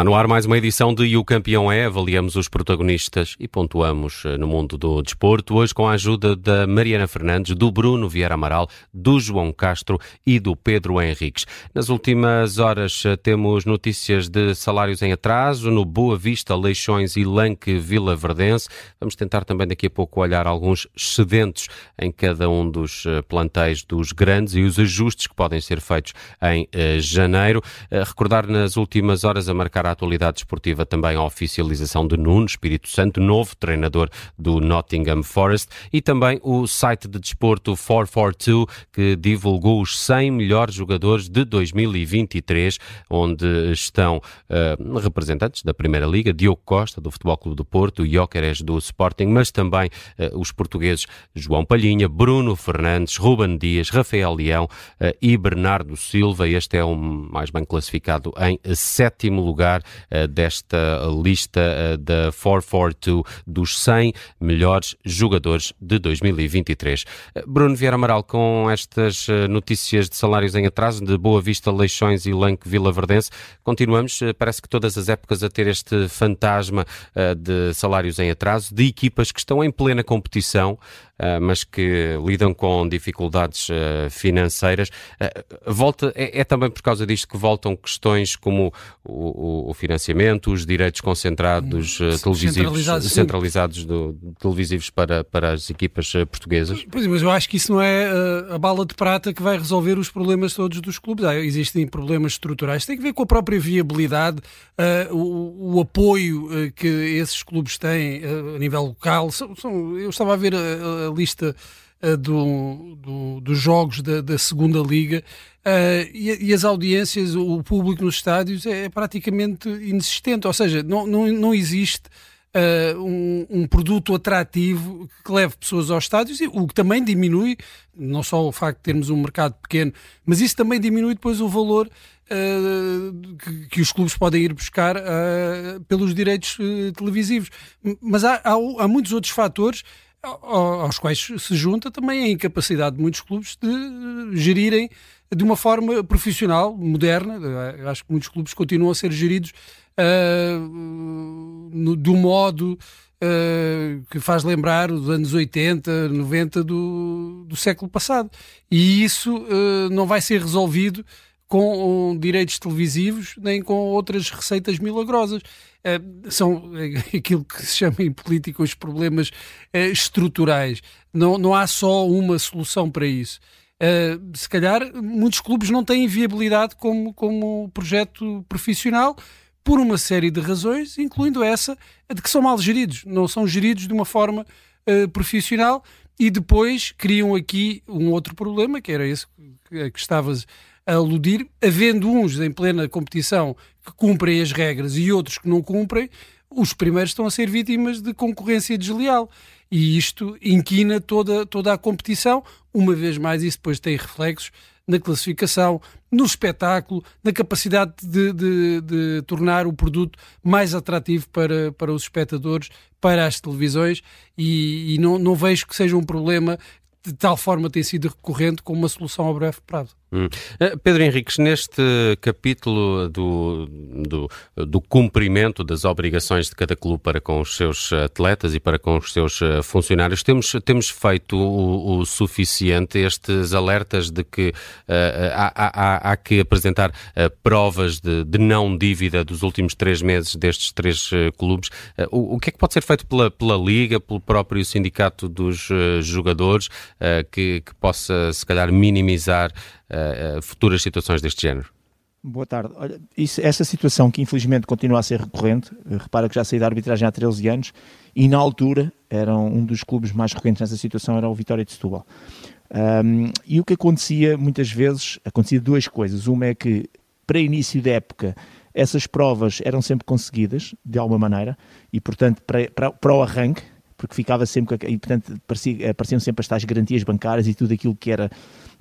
Está no ar mais uma edição de E o Campeão é. Avaliamos os protagonistas e pontuamos eh, no mundo do desporto. Hoje com a ajuda da Mariana Fernandes, do Bruno Vieira Amaral, do João Castro e do Pedro Henriques. Nas últimas horas eh, temos notícias de salários em atraso no Boa Vista, Leixões e Lanque Vila Verdense. Vamos tentar também daqui a pouco olhar alguns excedentes em cada um dos eh, plantéis dos grandes e os ajustes que podem ser feitos em janeiro. Recordar nas últimas horas a marcar atualidade esportiva também a oficialização de Nuno Espírito Santo, novo treinador do Nottingham Forest, e também o site de desporto 442, que divulgou os 100 melhores jogadores de 2023, onde estão uh, representantes da Primeira Liga, Diogo Costa, do Futebol Clube do Porto, Jóqueres do Sporting, mas também uh, os portugueses João Palhinha, Bruno Fernandes, Ruben Dias, Rafael Leão uh, e Bernardo Silva. Este é o mais bem classificado em sétimo lugar uh, desta lista uh, da 442 dos 100 melhores jogadores de 2023. Uh, Bruno Vieira Amaral, com estas notícias de salários em atraso de Boa Vista, Leixões e Lanque Vila Verdense, continuamos, parece que todas as épocas a ter este fantasma de salários em atraso, de equipas que estão em plena competição, mas que lidam com dificuldades ah, financeiras. Ah, volta, é, é, também por causa disto que voltam questões como o, o financiamento, os direitos concentrados televisivos, centralizados, centralizados do, televisivos para, para as equipas portuguesas? Pois, mas eu acho que isso não é a bala de prata que vai resolver os problemas todos dos clubes. existem problemas estruturais, tem que ver com a própria viabilidade, uh, o, o, apoio que esses clubes têm uh, a nível local. São, são, eu estava a ver a, a lista uh, do, do, dos jogos da, da segunda liga uh, e, e, as audiências, o público nos estádios é, é praticamente inexistente, ou seja, não, não, não existe Uh, um, um, produto atrativo que leve pessoas aos estádios, o que também diminui, não só o facto de termos um mercado pequeno, mas isso também diminui depois o valor que, que, os clubes podem ir buscar pelos direitos televisivos. Mas há, há, há muitos outros fatores aos quais se junta também a incapacidade de muitos clubes de gerirem de uma forma profissional, moderna. Eu acho que muitos clubes continuam a ser geridos uh, no, do modo uh, que faz lembrar os anos 80, 90 do, do século passado. E isso uh, não vai ser resolvido com direitos televisivos nem com outras receitas milagrosas. Uh, são aquilo que se chama em política os problemas uh, estruturais. Não, não há só uma solução para isso. Se calhar muitos clubes não têm viabilidade como, como projeto profissional por uma série de razões, incluindo essa de que são mal geridos, não são geridos de uma forma profissional e depois criam aqui um outro problema, que era esse que estavas a aludir, havendo uns em plena competição que cumprem as regras e outros que não cumprem, os primeiros estão a ser vítimas de concorrência desleal. E isto inquina toda, toda a competição. Uma vez mais, isso depois tem reflexos na classificação, no espetáculo, na capacidade de, de, de, tornar o produto mais atrativo para, para os espectadores, para as televisões, e, e não, não vejo que seja um problema de tal forma tem sido recorrente como uma solução a breve prazo. Hum. Eh, Pedro Henriques, neste capítulo do, do, do, cumprimento das obrigações de cada clube para com os seus atletas e para com os seus eh, funcionários, temos, temos feito o, o suficiente estes alertas de que uh, há, há, há, que apresentar uh, provas de, de, não dívida dos últimos três meses destes três uh, clubes. O, o, que é que pode ser feito pela, pela Liga, pelo próprio sindicato dos jogadores, que, que possa, se calhar, minimizar uh, futuras situações deste género? Boa tarde. Olha, isso, essa situação que infelizmente continua a ser recorrente, eh, repara que já saí da arbitragem há 13 anos e na altura era um dos clubes mais recorrentes nessa situação era o Vitória de Setúbal. Um, e o que acontecia muitas vezes, acontecia duas coisas. Uma é que para início da época essas provas eram sempre conseguidas de alguma maneira e portanto para, para, para o arranque, porque ficava sempre e portanto apareciam sempre as tais garantias bancárias e tudo aquilo que era eh,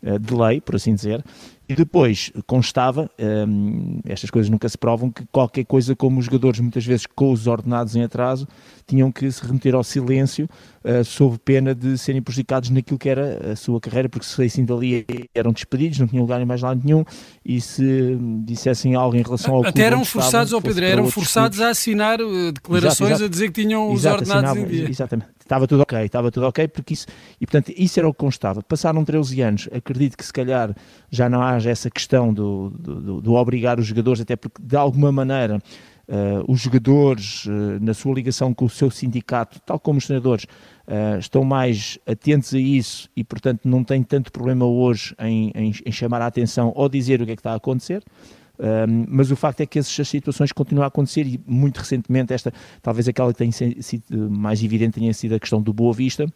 de lei, por assim dizer, E depois constava, um, estas coisas nunca se provam, que qualquer coisa como os jogadores, muitas vezes com os ordenados em atraso, tinham que se remeter ao silêncio uh, sob pena de serem prejudicados naquilo que era a sua carreira, porque se saíssem dali eram despedidos, não tinham lugar em mais lado nenhum, e se dissessem algo em relação ao Até eram forçados, ao Pedro, eram forçados a assinar uh, declarações exato, exato. a dizer que tinham os exato, ordenados em dia. Exatamente estava tudo ok, estava tudo ok, porque isso, e portanto, isso era o que constava. Passaram 13 anos, acredito que se calhar já não haja essa questão do, do, do obrigar os jogadores, até porque de alguma maneira uh, os jogadores, uh, na sua ligação com o seu sindicato, tal como os treinadores, uh, estão mais atentos a isso e, portanto, não têm tanto problema hoje em, em, em chamar a atenção ou dizer o que é que está a acontecer. Um, mas o facto é que essas situações continuam a acontecer e muito recentemente esta, talvez aquela que tem sido mais evidente tenha sido a questão do Boa Vista,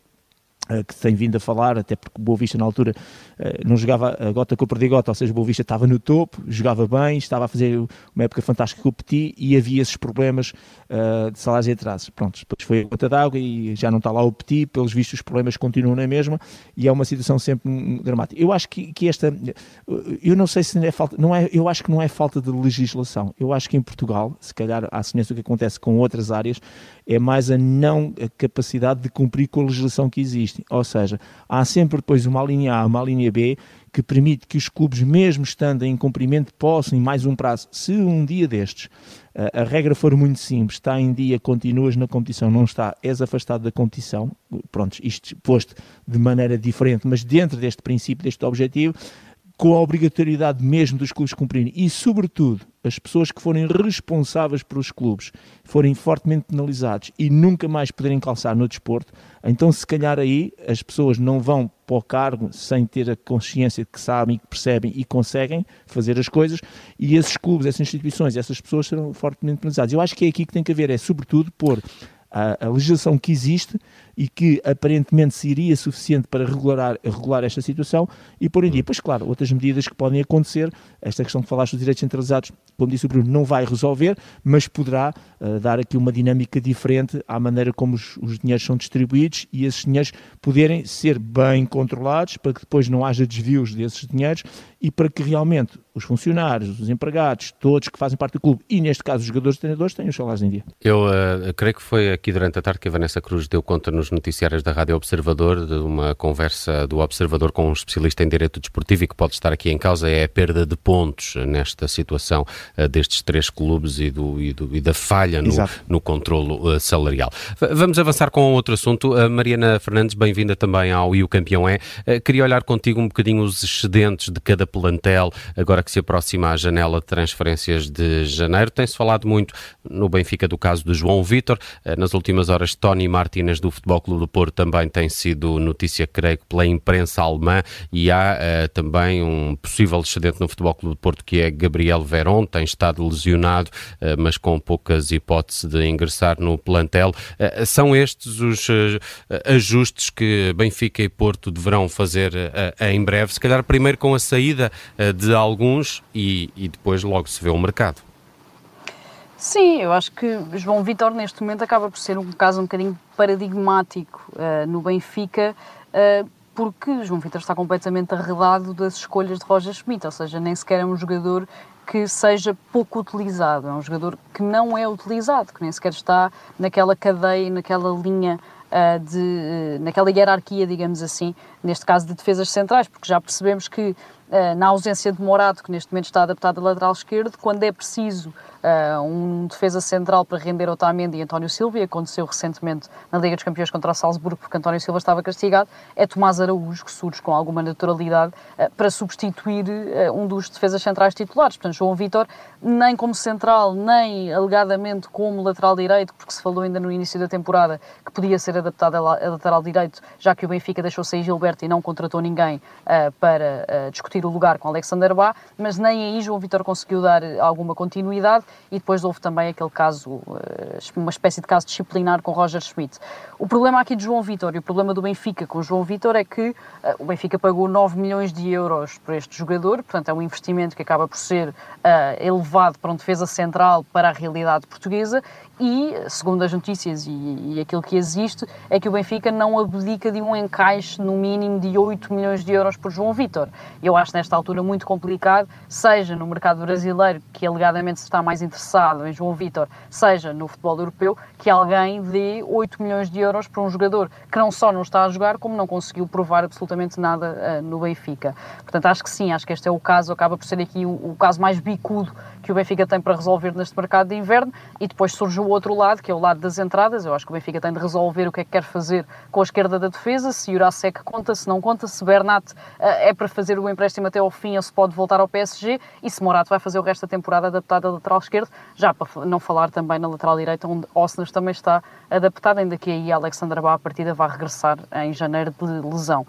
que tem vindo a falar, até porque Boa Vista na altura eh, não jogava a gota com o perdigota, ou seja, Boa Vista estava no topo, jogava bem, estava a fazer uma época fantástica com o Petit e havia esses problemas uh, de salários e atrasos. Pronto, depois foi a gota d'água e já não está lá o Petit, pelos vistos os problemas continuam na mesma e é uma situação sempre dramática. Eu acho que, que esta, eu não sei se é falta, não é, eu acho que não é falta de legislação, eu acho que em Portugal, se calhar à semelhança do que acontece com outras áreas, é mais a não capacidade de cumprir com a legislação que existe. Ou seja, há sempre depois uma linha A, uma linha B, que permite que os clubes, mesmo estando em cumprimento, possam, em mais um prazo, se um dia destes a, a regra for muito simples, está em dia, continuas na competição, não está, és afastado da competição, pronto, isto posto de maneira diferente, mas dentro deste princípio, deste objetivo, com a obrigatoriedade mesmo dos clubes cumprirem e, sobretudo, as pessoas que forem responsáveis pelos clubes forem fortemente penalizados e nunca mais poderem calçar no desporto, então se calhar aí as pessoas não vão para o cargo sem ter a consciência de que sabem, que percebem e conseguem fazer as coisas e esses clubes, essas instituições, essas pessoas serão fortemente penalizadas. Eu acho que é aqui que tem que haver, é sobretudo pôr a, a, legislação que existe e que aparentemente seria suficiente para regular, regular esta situação e pôr em dia. Pois claro, outras medidas que podem acontecer, esta questão que falaste dos direitos centralizados, como disse o Bruno, não vai resolver, mas poderá uh, dar aqui uma dinâmica diferente à maneira como os, os dinheiros são distribuídos e esses dinheiros poderem ser bem controlados para que depois não haja desvios desses dinheiros e para que realmente os funcionários, os empregados, todos que fazem parte do clube e neste caso os jogadores e treinadores tenham os salários em dia. Eu uh, creio que foi aqui durante a tarde que a Vanessa Cruz deu conta nos noticiários da Rádio Observador de uma conversa do Observador com um especialista em direito desportivo e que pode estar aqui em causa é a perda de pontos nesta situação uh, destes três clubes e, do, e, do, e da falha no, no controlo uh, salarial. V vamos avançar com outro assunto. Uh, Mariana Fernandes, bem-vinda também ao E o Campeão é. queria olhar contigo um bocadinho os excedentes de cada plantel, agora que se aproxima a janela de transferências de janeiro. Tem-se falado muito no Benfica do caso do João Vitor. nas últimas horas, Tony Martínez do Futebol Clube do Porto também tem sido notícia, creio pela imprensa alemã e há uh, também um possível excedente no Futebol Clube do Porto que é Gabriel Veron, tem estado lesionado, uh, mas com poucas hipóteses de ingressar no plantel. Uh, são estes os ajustes que Benfica e Porto deverão fazer em breve, se calhar primeiro com a saída de alguns e, e depois logo se vê o mercado. Sim, eu acho que João Vitor neste momento acaba por ser um caso um bocadinho paradigmático uh, no Benfica, uh, porque João Vitor está completamente arredado das escolhas de Roger Schmidt, ou seja, nem sequer é um jogador que seja pouco utilizado, é um jogador que não é utilizado, que nem sequer está naquela cadeia, naquela linha uh, de, naquela hierarquia, digamos assim, neste caso de defesas centrais, porque já percebemos que na ausência de Morato, que neste momento está adaptado a lateral esquerdo, quando é preciso uh, um defesa central para render Otamendi e António Silva, e aconteceu recentemente na Liga dos Campeões contra o Salzburgo, porque António Silva estava castigado, é Tomás Araújo, que surge com alguma naturalidade uh, para substituir uh, um dos defesas centrais titulares. Portanto, João Vitor, nem como central, nem alegadamente como lateral direito, porque se falou ainda no início da temporada que podia ser adaptado a lateral direito, já que o Benfica deixou sair Gilberto e não contratou ninguém para discutir o lugar com Alexander Bá, mas nem aí João Vitor conseguiu dar alguma continuidade e depois houve também aquele caso, eh, uma espécie de caso disciplinar com Roger Schmidt. O problema aqui de João Vitor e o problema do Benfica com o João Vitor é que eh, o Benfica pagou 9 milhões de euros por este jogador, portanto é um investimento que acaba por ser uh, elevado para um defesa central para a realidade portuguesa e, segundo as notícias e, e, aquilo que existe, é que o Benfica não abdica de um encaixe no mínimo de 8 milhões de euros por João Vitor. Eu acho nesta altura muito complicado, seja no mercado brasileiro, que alegadamente está mais interessado em João Vitor, seja no futebol europeu, que alguém dê 8 milhões de euros para um jogador que não só não está a jogar, como não conseguiu provar absolutamente nada uh, no Benfica. Portanto, acho que sim, acho que este é o caso, acaba por ser aqui o, o caso mais bicudo que o Benfica tem para resolver neste mercado de inverno e depois surge o outro lado, que é o lado das entradas. Eu acho que o Benfica tem de resolver o que é que quer fazer com a esquerda da defesa, se Jurasek conta, se não conta, se Bernat uh, é para fazer o empréstimo até ao fim ou se pode voltar ao PSG e se Morato vai fazer o resto da temporada adaptado à lateral esquerdo, já para não falar também na lateral direita, onde Osnas também está adaptado, ainda que aí Alexandre Bá a partida vai regressar em janeiro de lesão.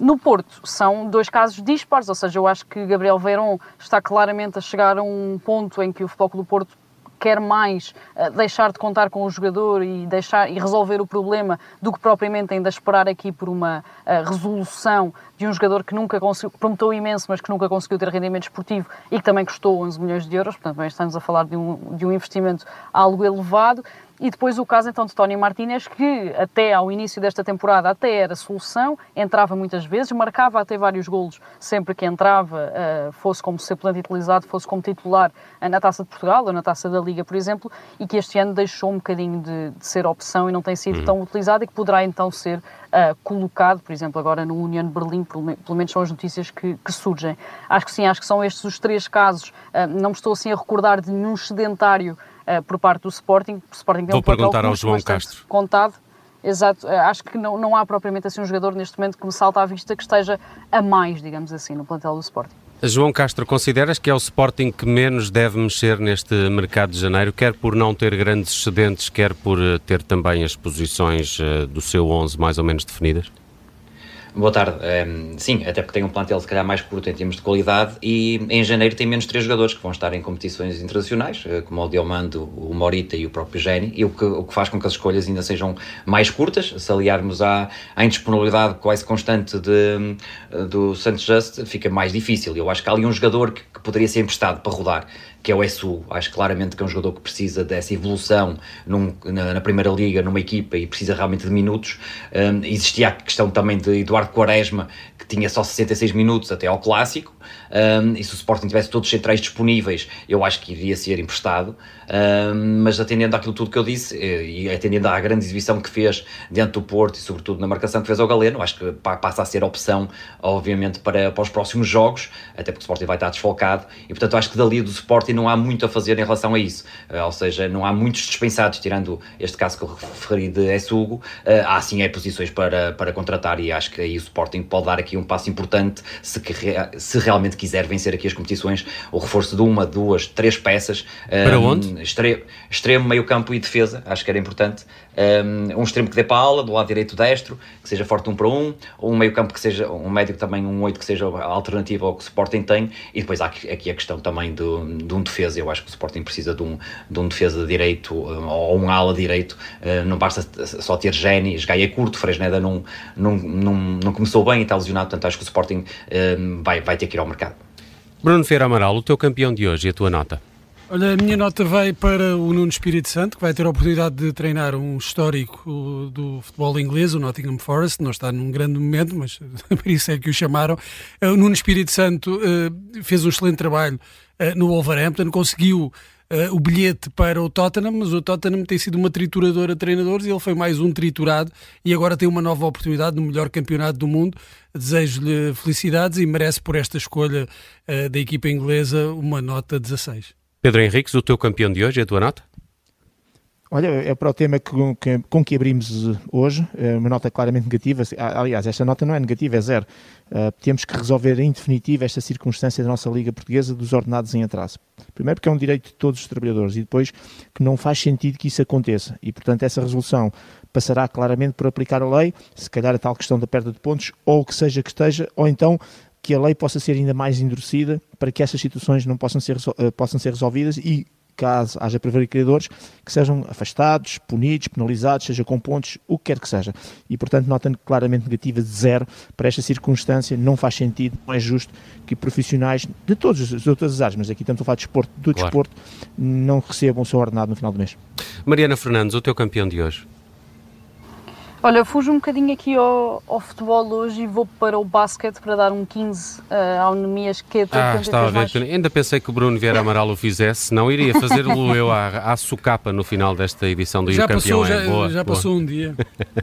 No Porto, são dois casos dispares, ou seja, eu acho que Gabriel Verón está claramente a chegar a um ponto em que o Futebol do Porto quer mais uh, deixar de contar com o jogador e, deixar, e resolver o problema do que propriamente ainda esperar aqui por uma uh, resolução de um jogador que nunca conseguiu, prometeu imenso, mas que nunca conseguiu ter rendimento esportivo e que também custou 11 milhões de euros, portanto, estamos a falar de um, de um investimento algo elevado. E depois o caso então de Tony Martínez, que até ao início desta temporada até era solução, entrava muitas vezes, marcava até vários golos sempre que entrava, uh, fosse como suplente utilizado, fosse como titular uh, na Taça de Portugal ou na Taça da Liga, por exemplo, e que este ano deixou um bocadinho de, de ser opção e não tem sido uhum. tão utilizado e que poderá então ser uh, colocado, por exemplo, agora no União de Berlim, pelo, pelo menos são as notícias que, que, surgem. Acho que sim, acho que são estes os três casos. não me estou assim a recordar de nenhum sedentário uh, por parte do Sporting. O Sporting Vou um perguntar ao João Castro. Contado. Exato, eh, acho que não, não há propriamente assim um jogador neste momento que me salta à vista que esteja a mais, digamos assim, no plantel do Sporting. João Castro, consideras que é o Sporting que menos deve mexer neste mercado de janeiro, quer por não ter grandes excedentes, quer por eh, ter também as posições do seu 11 mais ou menos definidas? Boa tarde. Um, ehm, sim, até porque tem um plantel se calhar mais curto em termos de qualidade e em janeiro tem menos três jogadores que vão estar em competições internacionais, eh, como o Diomando, o Morita e o próprio Geni, e o que, o que faz com que as escolhas ainda sejam mais curtas. Se aliarmos à, à indisponibilidade quase constante de, eh, do Santos Just, fica mais difícil. Eu acho que há ali um jogador que, que poderia ser emprestado para rodar que é o SU. Acho claramente que é um jogador que precisa dessa evolução num, na, na, Primeira Liga, numa equipa e precisa realmente de minutos. Um, existia a questão também de Eduardo Quaresma, que tinha só 66 minutos até ao Clássico, um, e se o Sporting tivesse todos os centrais disponíveis, eu acho que iria ser emprestado. Um, mas atendendo àquilo tudo que eu disse eh, e atendendo à grande exibição que fez dentro do Porto e sobretudo na marcação que fez ao Galeno, acho que passa a ser opção, obviamente, para, para os próximos jogos, até porque o Sporting vai estar desfalcado. E portanto acho que dali do Sporting não há muito a fazer em relação a isso, uh, ou seja, não há muitos dispensados, tirando este caso que eu referi de S-Hugo, uh, há sim é posições para, para contratar e acho que aí o Sporting pode dar aqui um passo importante se, que, se realmente quiser vencer aqui as competições, o reforço de uma, duas, três peças. Para um, onde? Extremo, extremo, meio campo e defesa, acho que era importante. Um, um extremo que dê para a ala, do lado direito destro, que seja forte um para um, um meio campo que seja, um médio também, um oito que seja alternativo ao que o Sporting tem, e depois há aqui, aqui a questão também do, de um defesa, eu acho que o Sporting precisa de um, de um defesa direito, ou um ala direito, uh, não basta só ter Geni, Gaia é curto, Fresneda não, não, não, não começou bem e está lesionado, portanto acho que o Sporting vai, vai ter que ir ao mercado. Bruno Feira Amaral, o teu campeão de hoje e a tua nota? Olha, a minha nota vai para o Nuno Espírito Santo, que vai ter a oportunidade de treinar um histórico do futebol inglês, o Nottingham Forest. Não está num grande momento, mas por isso é que o chamaram. Eh, o Nuno Espírito Santo uh, fez um excelente trabalho uh, no Wolverhampton, conseguiu uh, o bilhete para o Tottenham, mas o Tottenham tem sido uma trituradora de treinadores e ele foi mais um triturado e agora tem uma nova oportunidade no melhor campeonato do mundo. Desejo-lhe felicidades e merece por esta escolha da equipa inglesa uma nota 16. Pedro Henriques, o teu campeão de hoje, a tua nota? Olha, é para o tema que, que, com que abrimos eh, hoje, é uma nota claramente negativa. Aliás, esta nota não é negativa, é zero. Uh, temos que resolver em definitivo esta circunstância da nossa Liga Portuguesa dos ordenados em atraso. Primeiro, porque é um direito de todos os trabalhadores, e depois, que não faz sentido que isso aconteça. E, portanto, essa resolução passará claramente por aplicar a lei, se calhar a tal questão da perda de pontos, ou o que seja que esteja, ou então que a lei possa ser ainda mais endurecida para que essas situações não possam ser, uh, possam ser resolvidas e caso haja prevaricadores, que sejam afastados, punidos, penalizados, seja com pontos, o que quer que seja. E, portanto, nota claramente negativa de zero para esta circunstância. Não faz sentido, não é justo que profissionais de, todas as áreas, mas aqui estamos a falar de desporto, do claro. desporto, não recebam o seu ordenado no final do mês. Mariana Fernandes, o teu campeão de hoje? Olha, fujo um bocadinho aqui ao, ao, futebol hoje e vou para o basquete para dar um 15 uh, ao Nemias Queta. Ah, estava a ver. Mais... Ainda pensei que o Bruno Vieira Amaral o fizesse, não iria fazê-lo eu à, à sucapa no final desta edição do já Campeão. Passou, é. já, boa, já boa. passou um dia.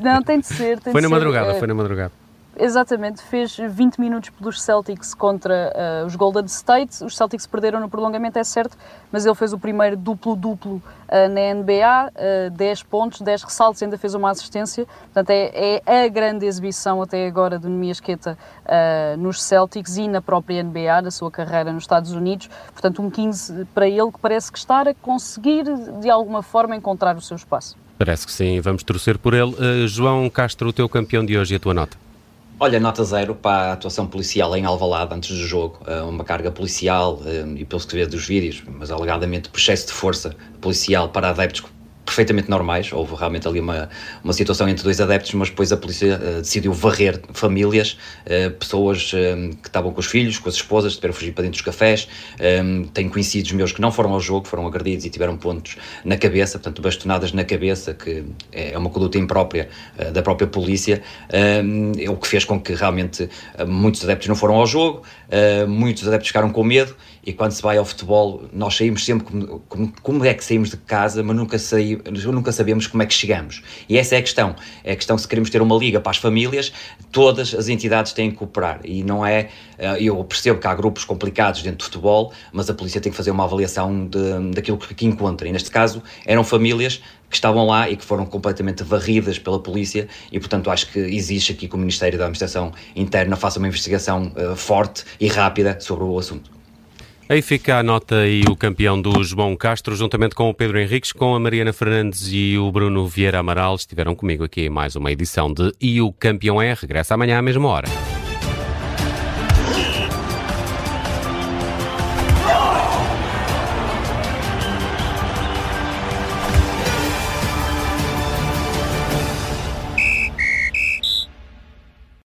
Não, tem de ser. Tem foi de na ser, madrugada, uh, foi na madrugada. Exatamente, fez 20 minutos pelos Celtics contra uh, os Golden State. Os Celtics perderam no prolongamento, é certo, mas ele fez o primeiro duplo-duplo uh, na NBA, uh, 10 pontos, 10 ressaltos, ainda fez uma assistência. Portanto, é, é a grande exibição até agora do Nemias Queta uh, nos Celtics e na própria NBA, na sua carreira nos Estados Unidos. Portanto, um 15 para ele que parece que está a conseguir, de alguma forma, encontrar o seu espaço. Parece que sim, vamos torcer por ele. Uh, João Castro, o teu campeão de hoje e a tua nota? Olha, nota zero para a atuação policial em Alvalade antes do jogo. Eh, uma carga policial, eh, e pelo que vê dos vídeos, mas alegadamente por excesso de força policial para adeptos perfeitamente normais. Houve realmente ali uma, uma situação entre dois adeptos, mas depois a polícia uh, decidiu varrer famílias, uh, pessoas uh, que estavam com os filhos, com as esposas, tiveram fugir para dentro dos cafés. Um, tenho conhecidos meus que não foram ao jogo, foram agredidos e tiveram pontos na cabeça, portanto, bastonadas na cabeça, que é uma conduta imprópria da própria polícia, um, é o que fez com que realmente muitos adeptos não foram ao jogo, muitos adeptos ficaram com medo e quando se vai ao futebol, nós saímos sempre como, como, como é que saímos de casa, mas nunca, saí, nunca sabemos como é que chegamos. E essa é a questão. É a questão se queremos ter uma liga para as famílias, todas as entidades têm que cooperar. E não é. Eh, eu percebo que há grupos complicados dentro do futebol, mas a polícia tem que fazer uma avaliação de, daquilo que encontra. E neste caso, eram famílias que estavam lá e que foram completamente varridas pela polícia e, portanto, acho que existe aqui que o Ministério da Administração Interna faça uma investigação uh, forte e rápida sobre o assunto. Aí fica a nota e o campeão do João Castro, juntamente com o Pedro Henriques, com a Mariana Fernandes e o Bruno Vieira Amaral, estiveram comigo aqui em mais uma edição de E o Campeão é. Regressa amanhã à mesma hora.